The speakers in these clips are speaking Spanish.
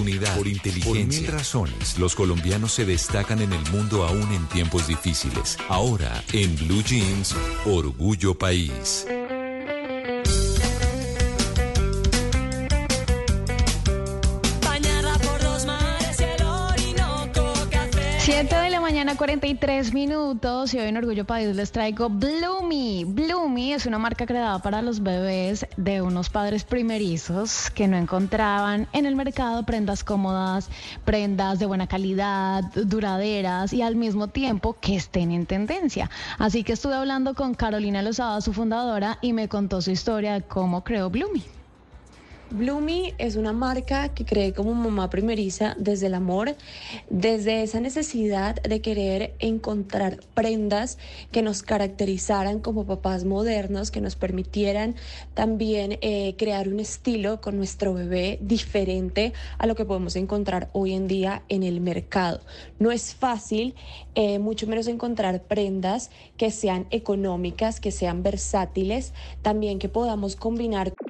Unidad, por inteligencia. Por mil razones, los colombianos se destacan en el mundo aún en tiempos difíciles. Ahora, en Blue Jeans, Orgullo País. Bañada por dos mares y el Orinoco Café. 7 de la mañana, 43 minutos. Y hoy en Orgullo País les traigo Bloomy. Bloomy es una marca creada para los bebés de unos padres primerizos que no encontraban en el mercado prendas cómodas, prendas de buena calidad, duraderas y al mismo tiempo que estén en tendencia. Así que estuve hablando con Carolina Lozada, su fundadora, y me contó su historia de cómo creó Bloomy. Bloomy es una marca que creé como mamá primeriza desde el amor, desde esa necesidad de querer encontrar prendas que nos caracterizaran como papás modernos, que nos permitieran también eh, crear un estilo con nuestro bebé diferente a lo que podemos encontrar hoy en día en el mercado. No es fácil, eh, mucho menos encontrar prendas que sean económicas, que sean versátiles, también que podamos combinar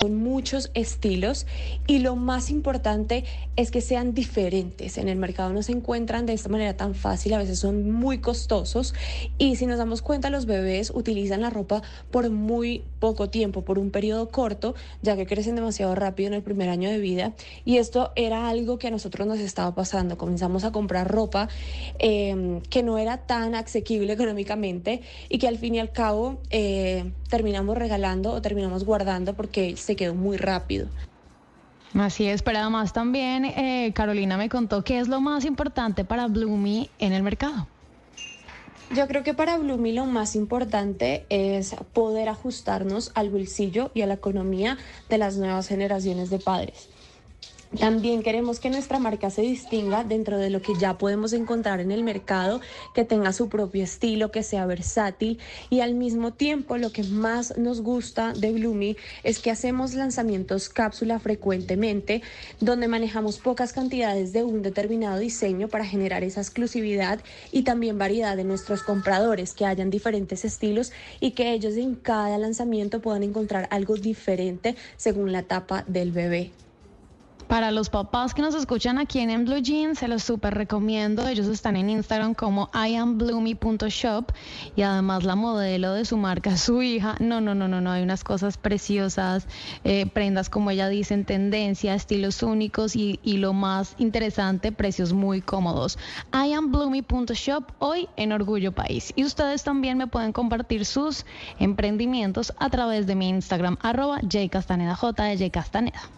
con muchos estilos y lo más importante es que sean diferentes. En el mercado no se encuentran de esta manera tan fácil, a veces son muy costosos y si nos damos cuenta los bebés utilizan la ropa por muy poco tiempo, por un periodo corto, ya que crecen demasiado rápido en el primer año de vida y esto era algo que a nosotros nos estaba pasando. Comenzamos a comprar ropa eh, que no era tan asequible económicamente y que al fin y al cabo eh, terminamos regalando o terminamos guardando porque se quedó muy rápido. Así es, pero además también eh, Carolina me contó qué es lo más importante para Bloomy en el mercado. Yo creo que para Bloomy lo más importante es poder ajustarnos al bolsillo y a la economía de las nuevas generaciones de padres. También queremos que nuestra marca se distinga dentro de lo que ya podemos encontrar en el mercado, que tenga su propio estilo, que sea versátil y al mismo tiempo lo que más nos gusta de Bloomy es que hacemos lanzamientos cápsula frecuentemente donde manejamos pocas cantidades de un determinado diseño para generar esa exclusividad y también variedad de nuestros compradores, que hayan diferentes estilos y que ellos en cada lanzamiento puedan encontrar algo diferente según la etapa del bebé. Para los papás que nos escuchan aquí en, Blue Jeans, se los súper recomiendo. Ellos están en Instagram como iambloomy.shop y además la modelo de su marca su hija. No, no, no, no, no. Hay unas cosas preciosas, eh, prendas como ella dice en tendencia, estilos únicos y, lo más interesante, precios muy cómodos. iambloomy.shop hoy en Orgullo País. Y ustedes también me pueden compartir sus emprendimientos a través de mi Instagram, arroba jcastaneda, J de J Castaneda.